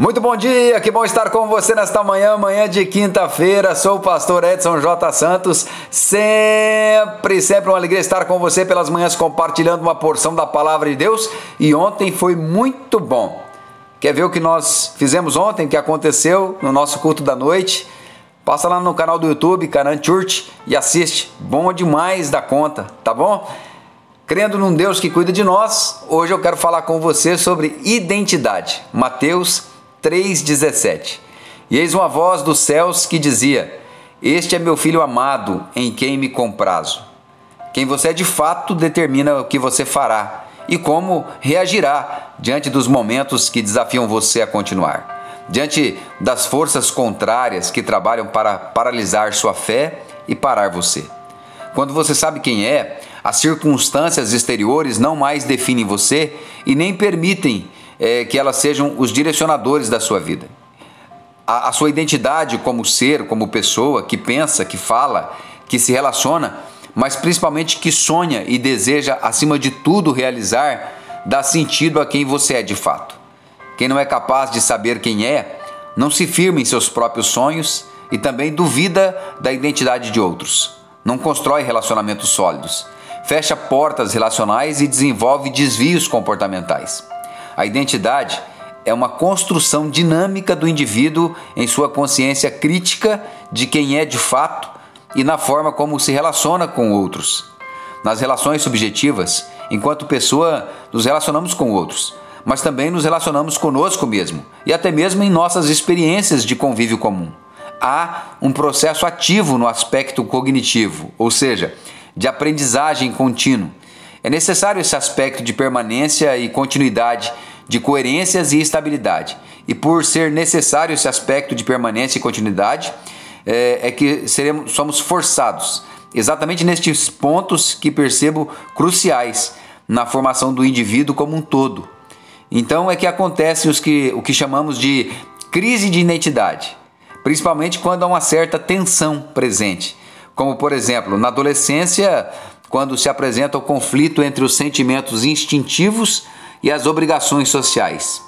Muito bom dia, que bom estar com você nesta manhã, manhã de quinta-feira. Sou o pastor Edson J. Santos. Sempre, sempre uma alegria estar com você pelas manhãs compartilhando uma porção da palavra de Deus. E ontem foi muito bom. Quer ver o que nós fizemos ontem, o que aconteceu no nosso culto da noite? Passa lá no canal do YouTube, Canan Church, e assiste. Bom demais da conta, tá bom? Crendo num Deus que cuida de nós, hoje eu quero falar com você sobre identidade. Mateus 3,17. E eis uma voz dos céus que dizia: Este é meu filho amado, em quem me comprazo. Quem você é de fato determina o que você fará e como reagirá diante dos momentos que desafiam você a continuar, diante das forças contrárias que trabalham para paralisar sua fé e parar você. Quando você sabe quem é, as circunstâncias exteriores não mais definem você e nem permitem é, que elas sejam os direcionadores da sua vida. A, a sua identidade como ser, como pessoa, que pensa, que fala, que se relaciona, mas principalmente que sonha e deseja, acima de tudo, realizar, dá sentido a quem você é de fato. Quem não é capaz de saber quem é, não se firma em seus próprios sonhos e também duvida da identidade de outros. Não constrói relacionamentos sólidos, fecha portas relacionais e desenvolve desvios comportamentais. A identidade é uma construção dinâmica do indivíduo em sua consciência crítica de quem é de fato e na forma como se relaciona com outros. Nas relações subjetivas, enquanto pessoa, nos relacionamos com outros, mas também nos relacionamos conosco mesmo e até mesmo em nossas experiências de convívio comum. Há um processo ativo no aspecto cognitivo, ou seja, de aprendizagem contínuo. É necessário esse aspecto de permanência e continuidade de coerências e estabilidade. E por ser necessário esse aspecto de permanência e continuidade, é, é que seremos, somos forçados, exatamente nestes pontos que percebo cruciais na formação do indivíduo como um todo. Então é que acontece os que, o que chamamos de crise de identidade, principalmente quando há uma certa tensão presente, como por exemplo na adolescência, quando se apresenta o conflito entre os sentimentos instintivos e as obrigações sociais.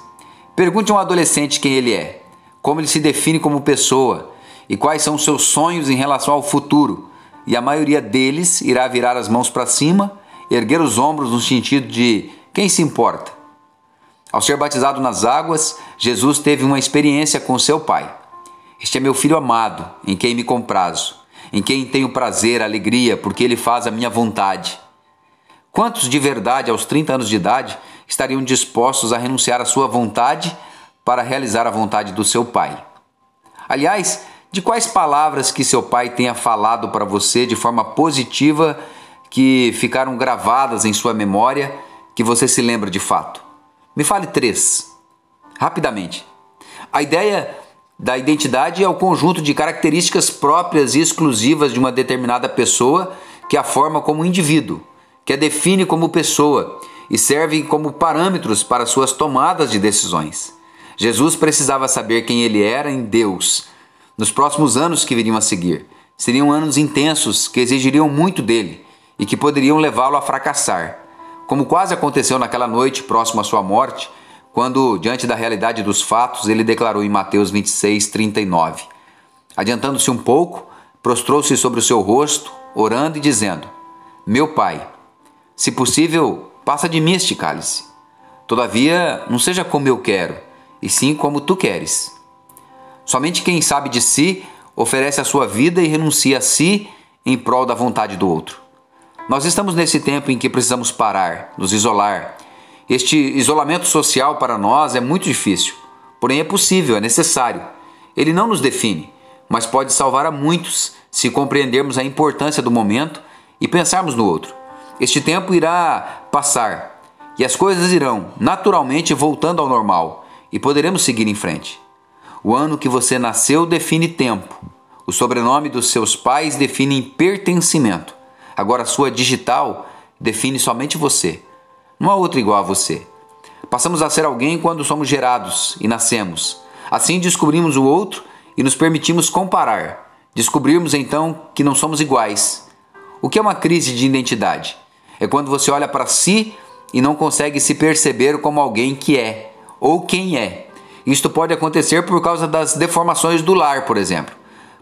Pergunte a um adolescente quem ele é, como ele se define como pessoa e quais são seus sonhos em relação ao futuro, e a maioria deles irá virar as mãos para cima, erguer os ombros no sentido de quem se importa. Ao ser batizado nas águas, Jesus teve uma experiência com seu pai. Este é meu filho amado, em quem me comprazo, em quem tenho prazer, alegria, porque ele faz a minha vontade. Quantos de verdade, aos 30 anos de idade, estariam dispostos a renunciar à sua vontade para realizar a vontade do seu pai? Aliás, de quais palavras que seu pai tenha falado para você de forma positiva que ficaram gravadas em sua memória que você se lembra de fato? Me fale três, rapidamente. A ideia da identidade é o conjunto de características próprias e exclusivas de uma determinada pessoa que a forma como indivíduo que a define como pessoa e serve como parâmetros para suas tomadas de decisões. Jesus precisava saber quem ele era em Deus. Nos próximos anos que viriam a seguir, seriam anos intensos que exigiriam muito dele e que poderiam levá-lo a fracassar, como quase aconteceu naquela noite próximo à sua morte, quando, diante da realidade dos fatos, ele declarou em Mateus 26, 39. Adiantando-se um pouco, prostrou-se sobre o seu rosto, orando e dizendo: Meu pai, se possível, passa de mim este cálice. Todavia, não seja como eu quero, e sim como tu queres. Somente quem sabe de si oferece a sua vida e renuncia a si em prol da vontade do outro. Nós estamos nesse tempo em que precisamos parar, nos isolar. Este isolamento social para nós é muito difícil, porém é possível, é necessário. Ele não nos define, mas pode salvar a muitos se compreendermos a importância do momento e pensarmos no outro. Este tempo irá passar e as coisas irão naturalmente voltando ao normal e poderemos seguir em frente. O ano que você nasceu define tempo. O sobrenome dos seus pais define pertencimento. Agora, a sua digital define somente você. Não há outra igual a você. Passamos a ser alguém quando somos gerados e nascemos. Assim descobrimos o outro e nos permitimos comparar. Descobrirmos então que não somos iguais. O que é uma crise de identidade? É quando você olha para si e não consegue se perceber como alguém que é ou quem é. Isto pode acontecer por causa das deformações do lar, por exemplo,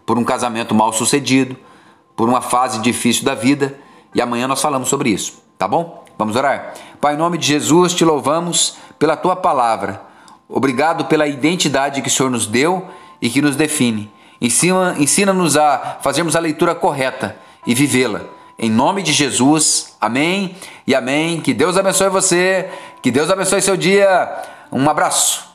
por um casamento mal sucedido, por uma fase difícil da vida, e amanhã nós falamos sobre isso, tá bom? Vamos orar? Pai, em nome de Jesus, te louvamos pela tua palavra. Obrigado pela identidade que o Senhor nos deu e que nos define. Ensina-nos a fazermos a leitura correta e vivê-la. Em nome de Jesus, amém e amém. Que Deus abençoe você, que Deus abençoe seu dia. Um abraço.